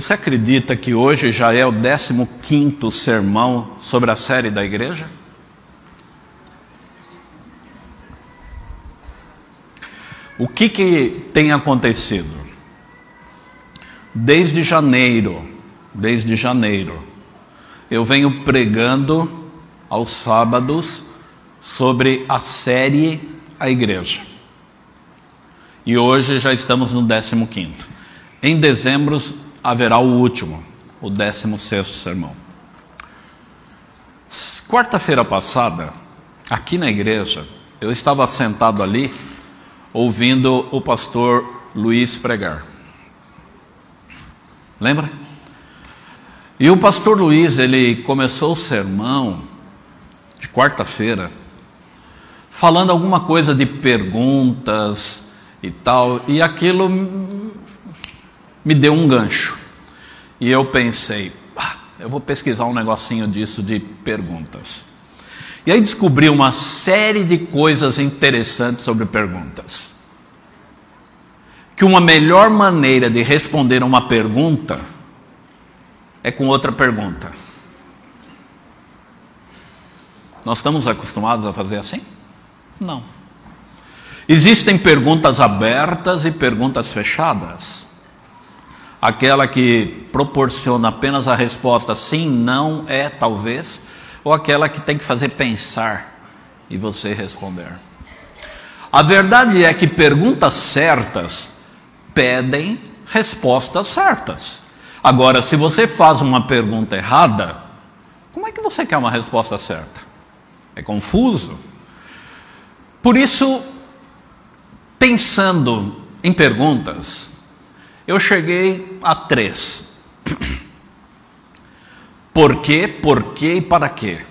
Você acredita que hoje já é o 15 sermão sobre a série da igreja? O que, que tem acontecido? Desde janeiro, desde janeiro, eu venho pregando aos sábados sobre a série A Igreja. E hoje já estamos no 15. Em dezembro haverá o último, o 16 sermão. Quarta-feira passada, aqui na igreja, eu estava sentado ali ouvindo o pastor Luiz pregar. Lembra? E o pastor Luiz, ele começou o sermão de quarta-feira falando alguma coisa de perguntas e tal, e aquilo me deu um gancho. E eu pensei, ah, eu vou pesquisar um negocinho disso de perguntas. E aí descobri uma série de coisas interessantes sobre perguntas. Que uma melhor maneira de responder uma pergunta é com outra pergunta. Nós estamos acostumados a fazer assim? Não. Existem perguntas abertas e perguntas fechadas. Aquela que proporciona apenas a resposta sim, não, é, talvez ou aquela que tem que fazer pensar e você responder. A verdade é que perguntas certas pedem respostas certas. Agora, se você faz uma pergunta errada, como é que você quer uma resposta certa? É confuso. Por isso, pensando em perguntas, eu cheguei a três. Por quê, por quê e para quê?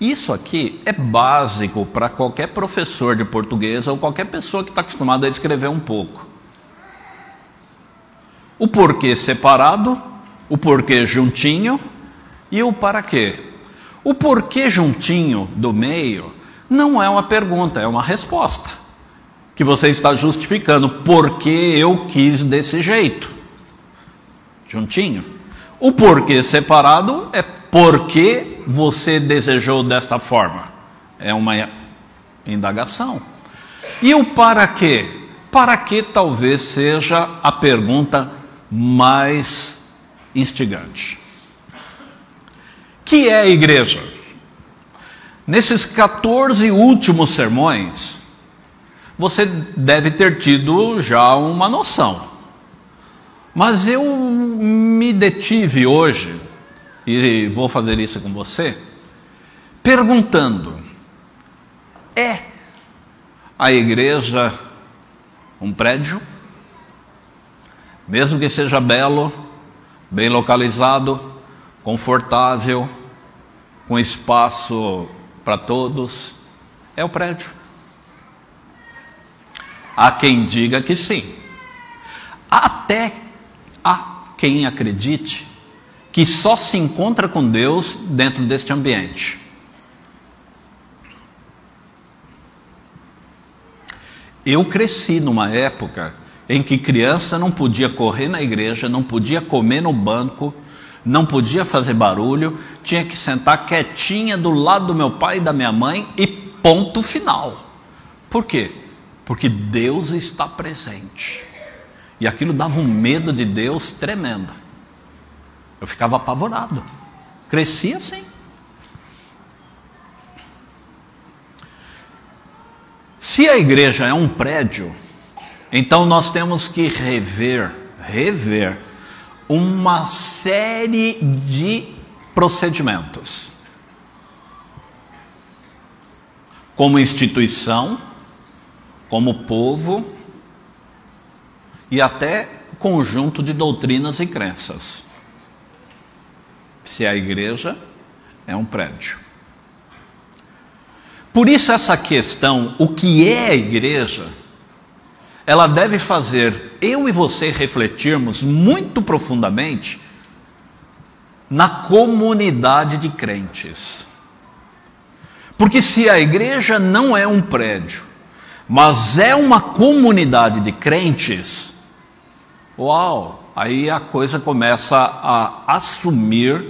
Isso aqui é básico para qualquer professor de português ou qualquer pessoa que está acostumada a escrever um pouco. O porquê separado, o porquê juntinho e o para quê. O porquê juntinho do meio não é uma pergunta, é uma resposta. Que você está justificando porque eu quis desse jeito. Juntinho. O porquê separado é porque você desejou desta forma. É uma indagação. E o para quê? Para que talvez seja a pergunta mais instigante. Que é a igreja? Nesses 14 últimos sermões, você deve ter tido já uma noção. Mas eu me detive hoje, e vou fazer isso com você, perguntando: é a igreja um prédio? Mesmo que seja belo, bem localizado, confortável, com espaço para todos, é o prédio. Há quem diga que sim. Até Há quem acredite que só se encontra com Deus dentro deste ambiente. Eu cresci numa época em que criança não podia correr na igreja, não podia comer no banco, não podia fazer barulho, tinha que sentar quietinha do lado do meu pai e da minha mãe e ponto final. Por quê? Porque Deus está presente. E aquilo dava um medo de Deus tremendo. Eu ficava apavorado. Cresci assim. Se a igreja é um prédio, então nós temos que rever, rever uma série de procedimentos. Como instituição, como povo, e até conjunto de doutrinas e crenças. Se a igreja é um prédio. Por isso, essa questão, o que é a igreja, ela deve fazer eu e você refletirmos muito profundamente na comunidade de crentes. Porque se a igreja não é um prédio, mas é uma comunidade de crentes, Uau! aí a coisa começa a assumir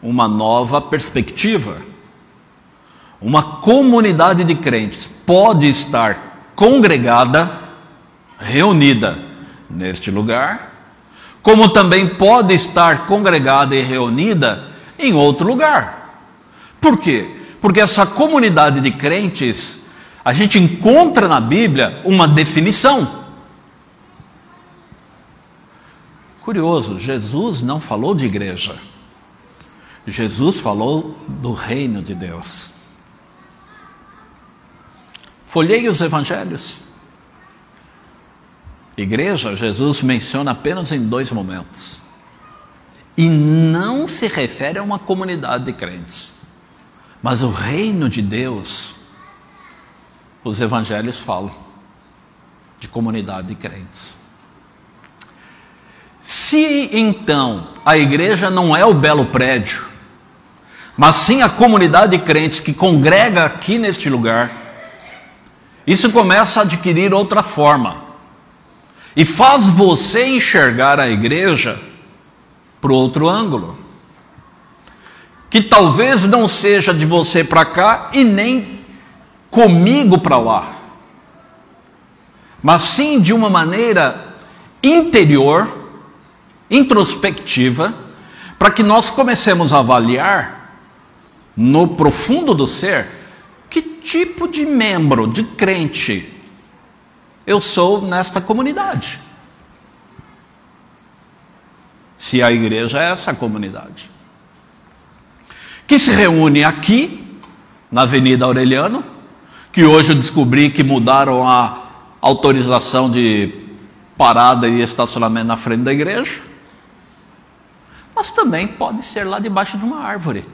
uma nova perspectiva. Uma comunidade de crentes pode estar congregada, reunida neste lugar, como também pode estar congregada e reunida em outro lugar. Por quê? Porque essa comunidade de crentes, a gente encontra na Bíblia uma definição. Curioso, Jesus não falou de igreja. Jesus falou do reino de Deus. Folhei os evangelhos. Igreja, Jesus menciona apenas em dois momentos. E não se refere a uma comunidade de crentes. Mas o reino de Deus, os evangelhos falam de comunidade de crentes. Se então a igreja não é o belo prédio, mas sim a comunidade de crentes que congrega aqui neste lugar, isso começa a adquirir outra forma. E faz você enxergar a igreja para outro ângulo. Que talvez não seja de você para cá e nem comigo para lá. Mas sim de uma maneira interior, introspectiva, para que nós comecemos a avaliar no profundo do ser que tipo de membro, de crente, eu sou nesta comunidade? Se a igreja é essa comunidade, que se reúne aqui, na Avenida Aureliano, que hoje eu descobri que mudaram a autorização de parada e estacionamento na frente da igreja, mas também pode ser lá debaixo de uma árvore,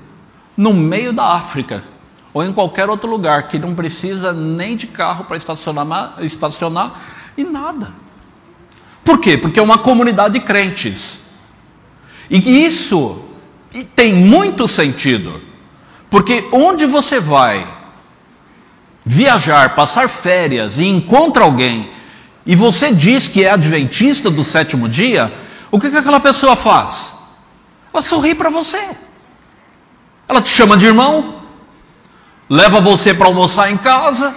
no meio da África, ou em qualquer outro lugar que não precisa nem de carro para estacionar, estacionar e nada. Por quê? Porque é uma comunidade de crentes. E isso tem muito sentido. Porque onde você vai viajar, passar férias e encontra alguém e você diz que é adventista do sétimo dia, o que, que aquela pessoa faz? Ela sorri para você. Ela te chama de irmão, leva você para almoçar em casa,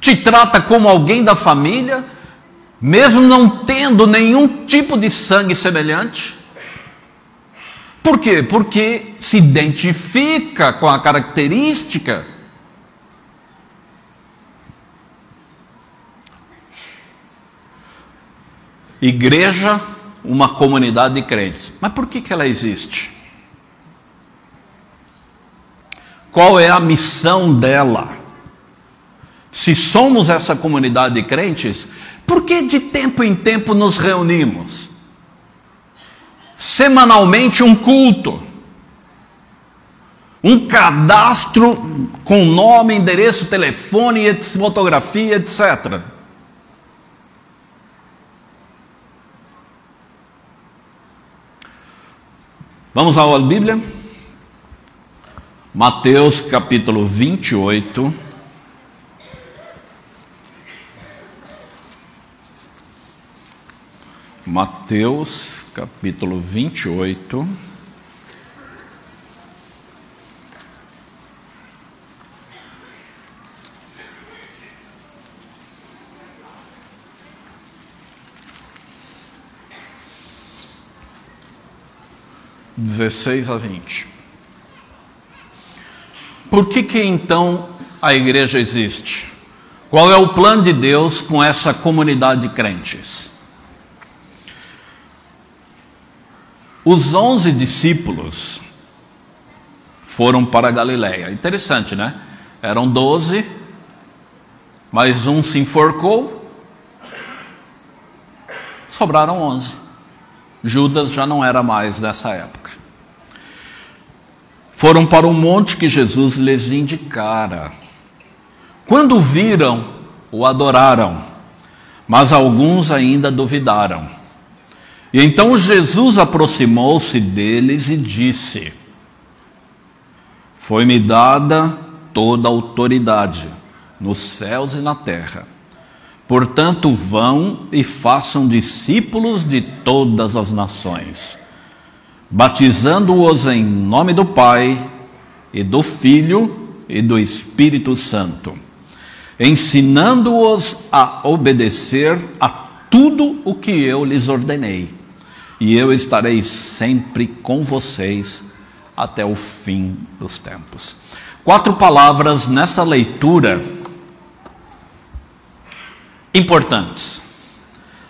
te trata como alguém da família, mesmo não tendo nenhum tipo de sangue semelhante. Por quê? Porque se identifica com a característica. Igreja, uma comunidade de crentes. Mas por que, que ela existe? Qual é a missão dela? Se somos essa comunidade de crentes, por que de tempo em tempo nos reunimos? Semanalmente um culto, um cadastro com nome, endereço, telefone, fotografia, etc. Vamos à Bíblia? Mateus capítulo 28. Mateus capítulo 28. Dezesseis a vinte. Por que, que então a igreja existe? Qual é o plano de Deus com essa comunidade de crentes? Os onze discípulos foram para Galiléia. Interessante, né? Eram doze, mas um se enforcou, sobraram onze. Judas já não era mais nessa época. Foram para o monte que Jesus lhes indicara. Quando viram, o adoraram, mas alguns ainda duvidaram. E então Jesus aproximou-se deles e disse: Foi-me dada toda a autoridade nos céus e na terra. Portanto, vão e façam discípulos de todas as nações, batizando-os em nome do Pai e do Filho e do Espírito Santo, ensinando-os a obedecer a tudo o que eu lhes ordenei, e eu estarei sempre com vocês até o fim dos tempos. Quatro palavras nessa leitura importantes.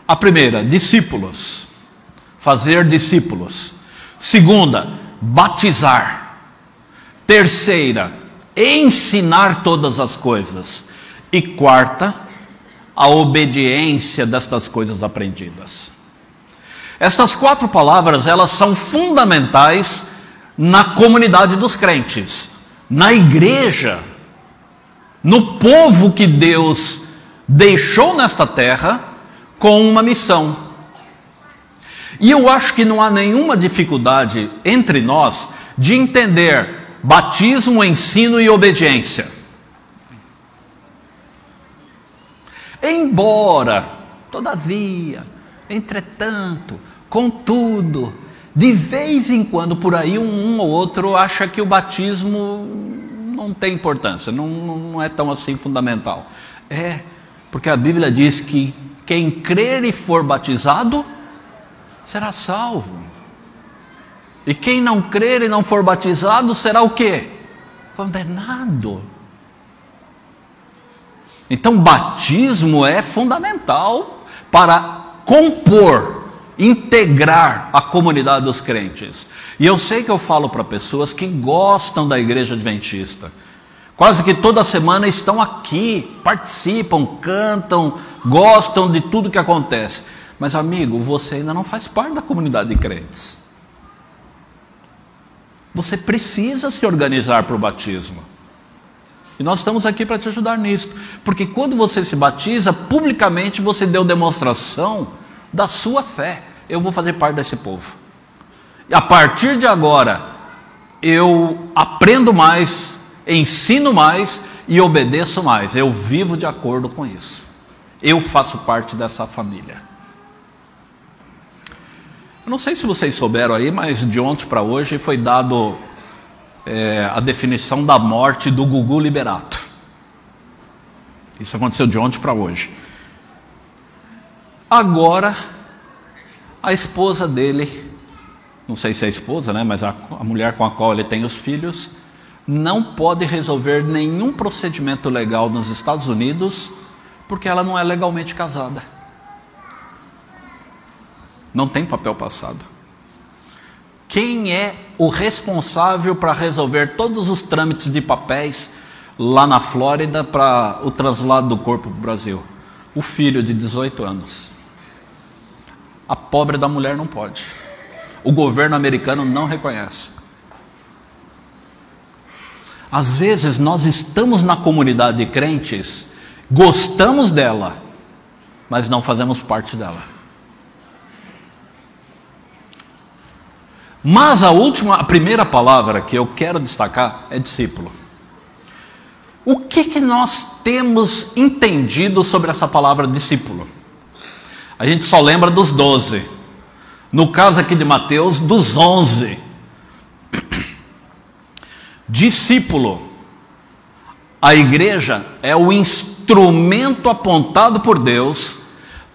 A primeira, discípulos. Fazer discípulos. Segunda, batizar. Terceira, ensinar todas as coisas. E quarta, a obediência destas coisas aprendidas. Estas quatro palavras, elas são fundamentais na comunidade dos crentes, na igreja, no povo que Deus deixou nesta terra com uma missão. E eu acho que não há nenhuma dificuldade entre nós de entender batismo, ensino e obediência. Embora, todavia, entretanto, contudo, de vez em quando por aí um, ou outro acha que o batismo não tem importância, não, não é tão assim fundamental. É, porque a Bíblia diz que quem crer e for batizado será salvo. E quem não crer e não for batizado será o quê? Condenado. Então, batismo é fundamental para compor, integrar a comunidade dos crentes. E eu sei que eu falo para pessoas que gostam da igreja adventista Quase que toda semana estão aqui, participam, cantam, gostam de tudo que acontece. Mas, amigo, você ainda não faz parte da comunidade de crentes. Você precisa se organizar para o batismo. E nós estamos aqui para te ajudar nisso. Porque quando você se batiza, publicamente você deu demonstração da sua fé. Eu vou fazer parte desse povo. E a partir de agora, eu aprendo mais ensino mais e obedeço mais. Eu vivo de acordo com isso. Eu faço parte dessa família. Eu não sei se vocês souberam aí, mas de ontem para hoje foi dado é, a definição da morte do Gugu Liberato. Isso aconteceu de ontem para hoje. Agora, a esposa dele, não sei se é a esposa, né, mas a, a mulher com a qual ele tem os filhos, não pode resolver nenhum procedimento legal nos Estados Unidos porque ela não é legalmente casada. Não tem papel passado. Quem é o responsável para resolver todos os trâmites de papéis lá na Flórida para o traslado do corpo para o Brasil? O filho de 18 anos. A pobre da mulher não pode. O governo americano não reconhece. Às vezes nós estamos na comunidade de crentes, gostamos dela, mas não fazemos parte dela. Mas a última, a primeira palavra que eu quero destacar é discípulo. O que, que nós temos entendido sobre essa palavra discípulo? A gente só lembra dos doze. No caso aqui de Mateus, dos onze. Discípulo. A igreja é o instrumento apontado por Deus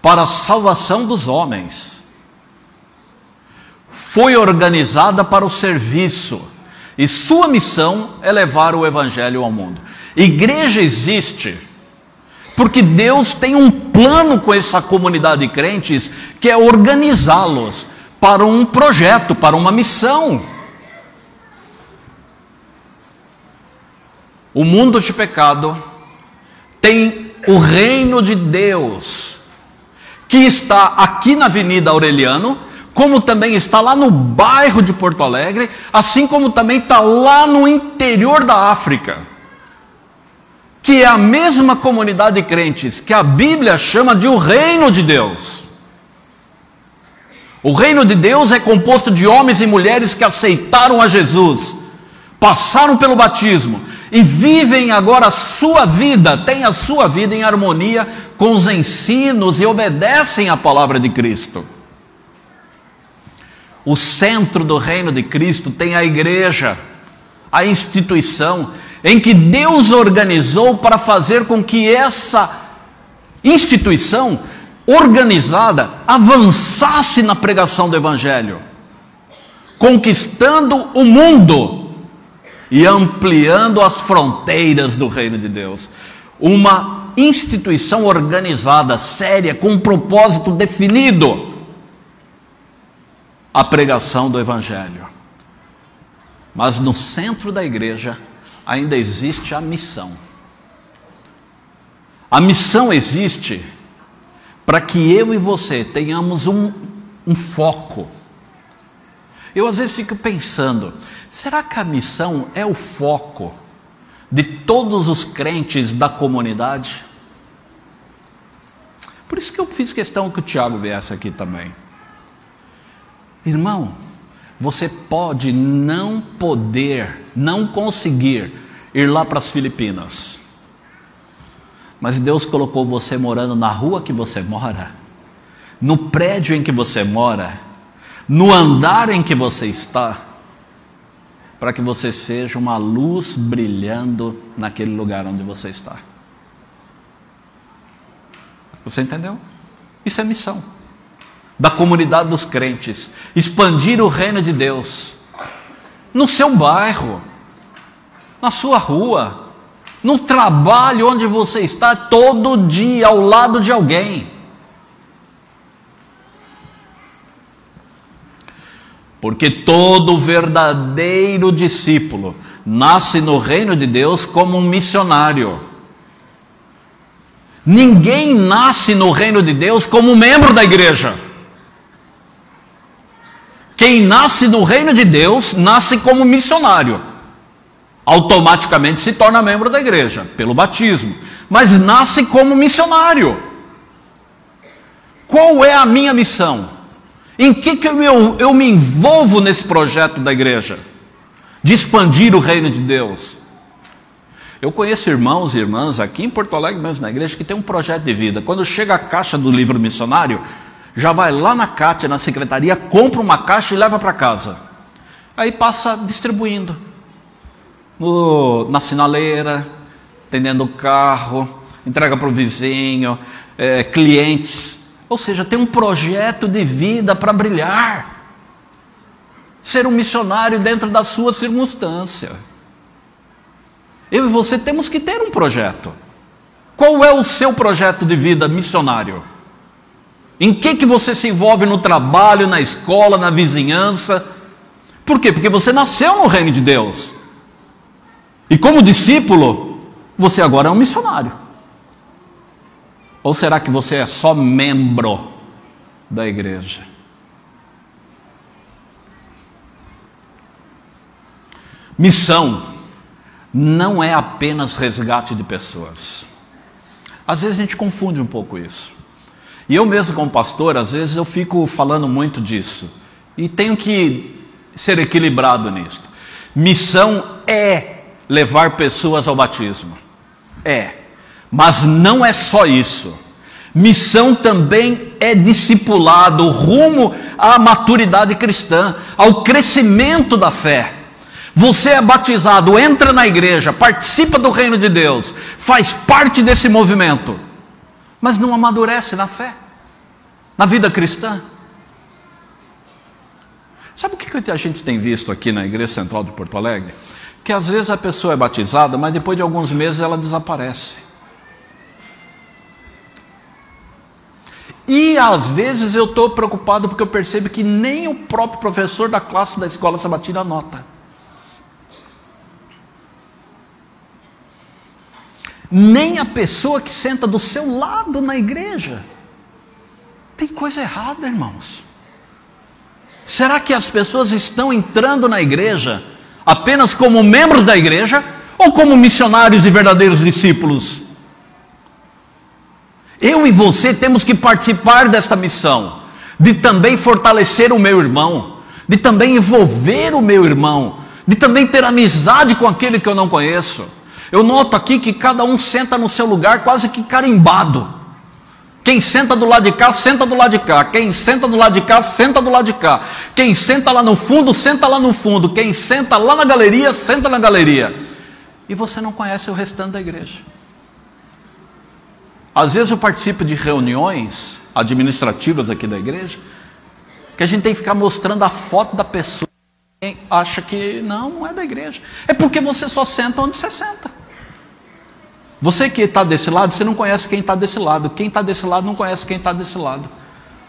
para a salvação dos homens. Foi organizada para o serviço e sua missão é levar o evangelho ao mundo. Igreja existe porque Deus tem um plano com essa comunidade de crentes que é organizá-los para um projeto, para uma missão. O mundo de pecado tem o reino de Deus, que está aqui na Avenida Aureliano, como também está lá no bairro de Porto Alegre, assim como também está lá no interior da África, que é a mesma comunidade de crentes que a Bíblia chama de o reino de Deus. O reino de Deus é composto de homens e mulheres que aceitaram a Jesus, passaram pelo batismo e vivem agora a sua vida, têm a sua vida em harmonia com os ensinos e obedecem à palavra de Cristo. O centro do reino de Cristo tem a igreja, a instituição em que Deus organizou para fazer com que essa instituição organizada avançasse na pregação do Evangelho, conquistando o mundo e ampliando as fronteiras do reino de Deus. Uma instituição organizada, séria, com um propósito definido a pregação do Evangelho. Mas no centro da igreja ainda existe a missão. A missão existe para que eu e você tenhamos um, um foco. Eu às vezes fico pensando, Será que a missão é o foco de todos os crentes da comunidade? Por isso que eu fiz questão que o Tiago viesse aqui também. Irmão, você pode não poder, não conseguir ir lá para as Filipinas. Mas Deus colocou você morando na rua que você mora, no prédio em que você mora, no andar em que você está para que você seja uma luz brilhando naquele lugar onde você está. Você entendeu? Isso é missão da comunidade dos crentes expandir o reino de Deus no seu bairro, na sua rua, no trabalho onde você está todo dia ao lado de alguém. Porque todo verdadeiro discípulo nasce no reino de Deus como um missionário. Ninguém nasce no reino de Deus como membro da igreja. Quem nasce no reino de Deus nasce como missionário. Automaticamente se torna membro da igreja, pelo batismo. Mas nasce como missionário. Qual é a minha missão? Em que, que eu, eu me envolvo nesse projeto da igreja? De expandir o reino de Deus. Eu conheço irmãos e irmãs aqui em Porto Alegre mesmo, na igreja, que tem um projeto de vida. Quando chega a caixa do livro missionário, já vai lá na Cátia, na secretaria, compra uma caixa e leva para casa. Aí passa distribuindo. No, na sinaleira, atendendo o carro, entrega para o vizinho, é, clientes. Ou seja, tem um projeto de vida para brilhar. Ser um missionário dentro da sua circunstância. Eu e você temos que ter um projeto. Qual é o seu projeto de vida missionário? Em que que você se envolve no trabalho, na escola, na vizinhança? Por quê? Porque você nasceu no reino de Deus. E como discípulo, você agora é um missionário. Ou será que você é só membro da igreja? Missão não é apenas resgate de pessoas. Às vezes a gente confunde um pouco isso. E eu mesmo como pastor, às vezes eu fico falando muito disso. E tenho que ser equilibrado nisso. Missão é levar pessoas ao batismo. É. Mas não é só isso. Missão também é discipulado rumo à maturidade cristã, ao crescimento da fé. Você é batizado, entra na igreja, participa do reino de Deus, faz parte desse movimento, mas não amadurece na fé, na vida cristã. Sabe o que a gente tem visto aqui na Igreja Central de Porto Alegre? Que às vezes a pessoa é batizada, mas depois de alguns meses ela desaparece. E às vezes eu estou preocupado porque eu percebo que nem o próprio professor da classe da escola sabatina anota. Nem a pessoa que senta do seu lado na igreja. Tem coisa errada, irmãos. Será que as pessoas estão entrando na igreja apenas como membros da igreja ou como missionários e verdadeiros discípulos? Eu e você temos que participar desta missão, de também fortalecer o meu irmão, de também envolver o meu irmão, de também ter amizade com aquele que eu não conheço, Eu noto aqui que cada um senta no seu lugar quase que carimbado. Quem senta do lado de cá, senta do lado de cá. Quem senta do lado de cá, senta do lado de cá. Quem senta lá no fundo, senta lá no fundo. Quem senta lá na galeria, senta na galeria. E você não conhece o restante da igreja. Às vezes eu participo de reuniões administrativas aqui da igreja, que a gente tem que ficar mostrando a foto da pessoa. Quem acha que não, não é da igreja. É porque você só senta onde você senta. Você que está desse lado, você não conhece quem está desse lado. Quem está desse lado não conhece quem está desse lado.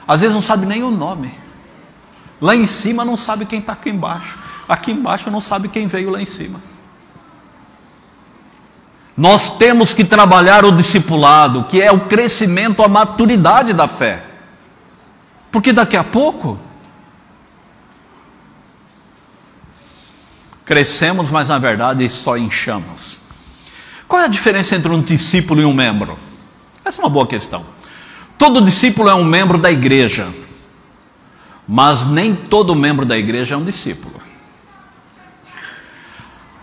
Às vezes não sabe nem o nome. Lá em cima não sabe quem está aqui embaixo. Aqui embaixo não sabe quem veio lá em cima. Nós temos que trabalhar o discipulado, que é o crescimento, a maturidade da fé. Porque daqui a pouco crescemos, mas na verdade só inchamos. Qual é a diferença entre um discípulo e um membro? Essa é uma boa questão. Todo discípulo é um membro da igreja, mas nem todo membro da igreja é um discípulo.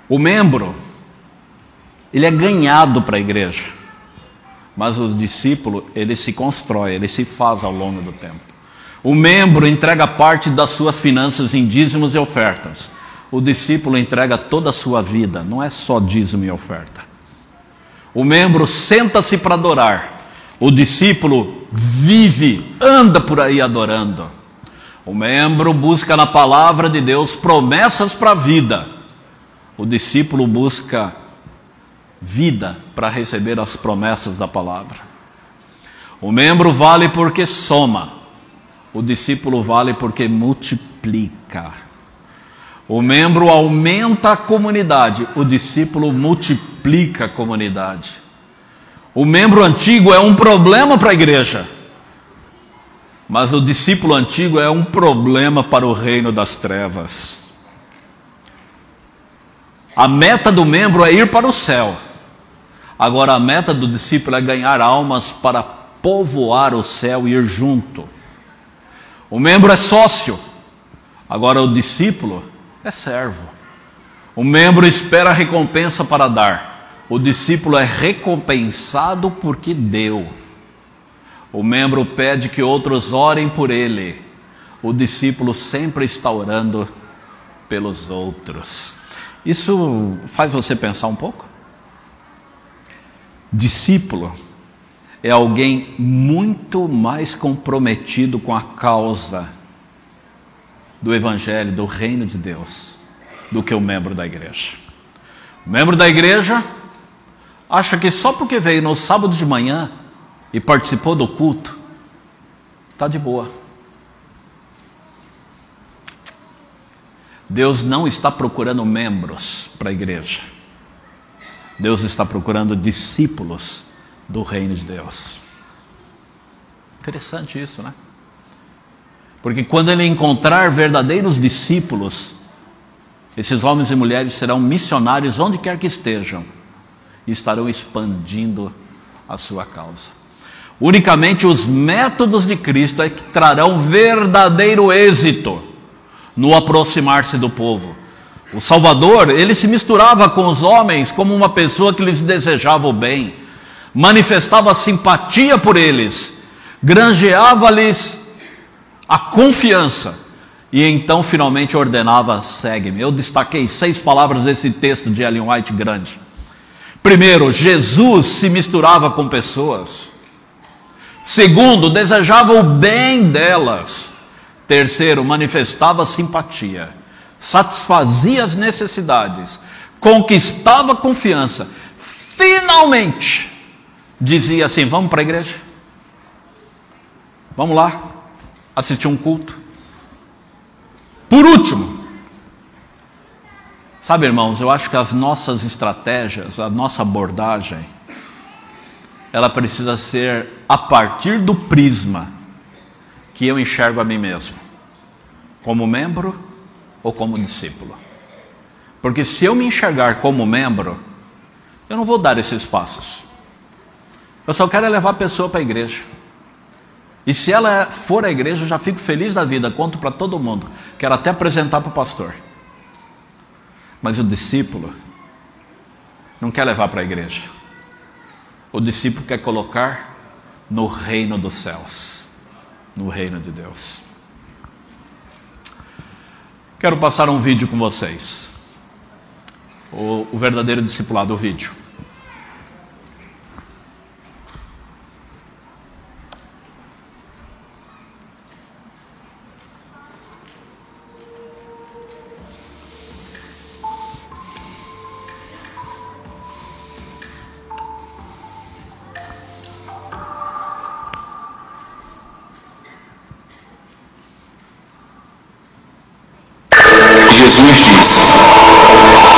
O membro, ele é ganhado para a igreja, mas o discípulo, ele se constrói, ele se faz ao longo do tempo. O membro entrega parte das suas finanças em dízimos e ofertas. O discípulo entrega toda a sua vida, não é só dízimo e oferta. O membro senta-se para adorar. O discípulo vive, anda por aí adorando. O membro busca na palavra de Deus promessas para a vida. O discípulo busca vida para receber as promessas da palavra. O membro vale porque soma. O discípulo vale porque multiplica. O membro aumenta a comunidade, o discípulo multiplica a comunidade. O membro antigo é um problema para a igreja, mas o discípulo antigo é um problema para o reino das trevas. A meta do membro é ir para o céu. Agora a meta do discípulo é ganhar almas para povoar o céu e ir junto. O membro é sócio. Agora o discípulo é servo. O membro espera a recompensa para dar. O discípulo é recompensado porque deu. O membro pede que outros orem por ele. O discípulo sempre está orando pelos outros. Isso faz você pensar um pouco? Discípulo é alguém muito mais comprometido com a causa do Evangelho, do reino de Deus, do que o membro da igreja. O membro da igreja acha que só porque veio no sábado de manhã e participou do culto, está de boa. Deus não está procurando membros para a igreja. Deus está procurando discípulos do reino de Deus. Interessante isso, né? Porque quando ele encontrar verdadeiros discípulos, esses homens e mulheres serão missionários onde quer que estejam e estarão expandindo a sua causa. Unicamente os métodos de Cristo é que trarão verdadeiro êxito no aproximar-se do povo. O Salvador, ele se misturava com os homens como uma pessoa que lhes desejava o bem, manifestava simpatia por eles, granjeava-lhes a confiança. E então finalmente ordenava: segue-me. Eu destaquei seis palavras desse texto de Ellen White grande. Primeiro, Jesus se misturava com pessoas. Segundo, desejava o bem delas. Terceiro, manifestava simpatia, satisfazia as necessidades, conquistava confiança. Finalmente, dizia assim: Vamos para a igreja? Vamos lá, assistir um culto. Por último, sabe, irmãos, eu acho que as nossas estratégias, a nossa abordagem, ela precisa ser a partir do prisma que eu enxergo a mim mesmo, como membro ou como discípulo. Porque se eu me enxergar como membro, eu não vou dar esses passos. Eu só quero levar a pessoa para a igreja. E se ela for à igreja, eu já fico feliz da vida, conto para todo mundo. Quero até apresentar para o pastor. Mas o discípulo, não quer levar para a igreja. O discípulo quer colocar no reino dos céus, no reino de Deus. Quero passar um vídeo com vocês. O, o verdadeiro discipulado, o vídeo.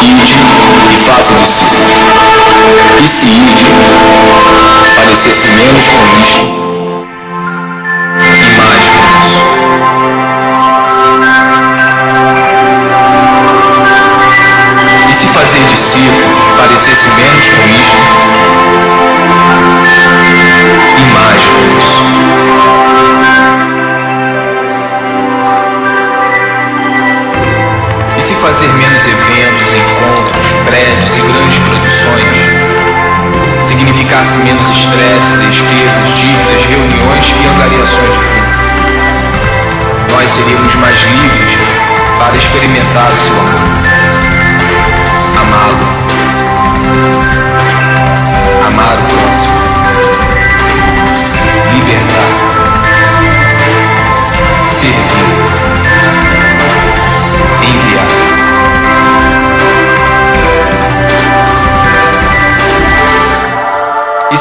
Ide e faça discípulos. E se ide, parecesse menos com isto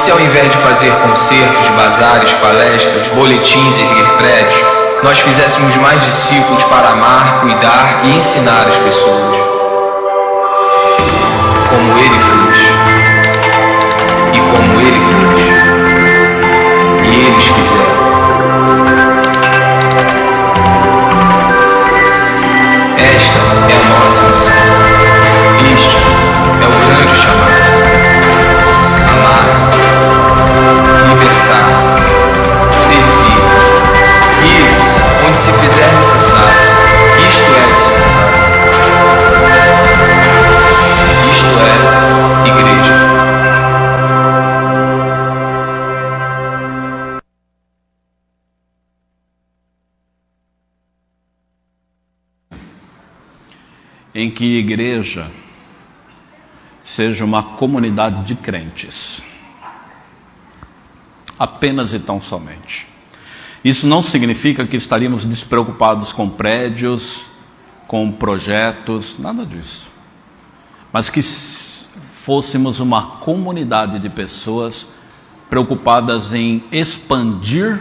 se ao invés de fazer concertos, bazares, palestras, boletins e erguer prédios, nós fizéssemos mais discípulos para amar, cuidar e ensinar as pessoas? Em que igreja seja uma comunidade de crentes. Apenas e tão somente. Isso não significa que estaríamos despreocupados com prédios, com projetos, nada disso. Mas que fôssemos uma comunidade de pessoas preocupadas em expandir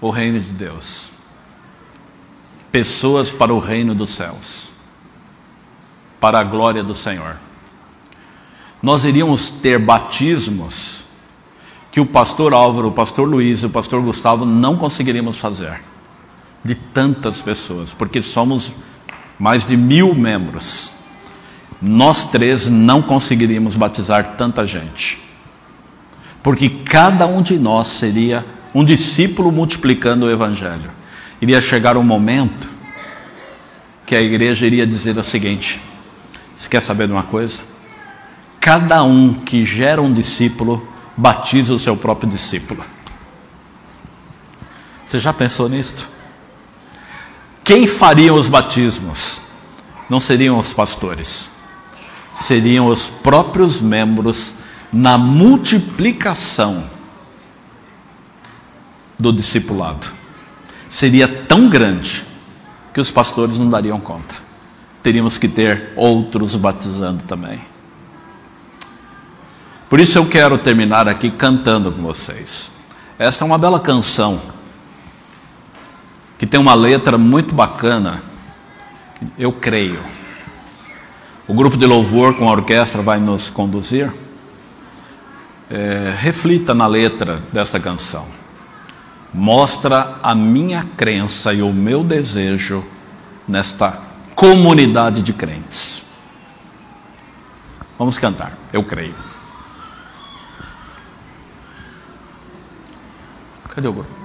o reino de Deus. Pessoas para o reino dos céus para a glória do Senhor. Nós iríamos ter batismos que o pastor Álvaro, o pastor Luiz e o pastor Gustavo não conseguiríamos fazer, de tantas pessoas, porque somos mais de mil membros. Nós três não conseguiríamos batizar tanta gente, porque cada um de nós seria um discípulo multiplicando o Evangelho. Iria chegar um momento que a igreja iria dizer o seguinte: você quer saber de uma coisa? Cada um que gera um discípulo batiza o seu próprio discípulo. Você já pensou nisto? Quem faria os batismos? Não seriam os pastores, seriam os próprios membros na multiplicação do discipulado. Seria tão grande que os pastores não dariam conta teríamos que ter outros batizando também. Por isso eu quero terminar aqui cantando com vocês. Essa é uma bela canção que tem uma letra muito bacana. Eu creio. O grupo de louvor com a orquestra vai nos conduzir. É, reflita na letra desta canção. Mostra a minha crença e o meu desejo nesta comunidade de crentes. Vamos cantar, eu creio. Cadê o grupo?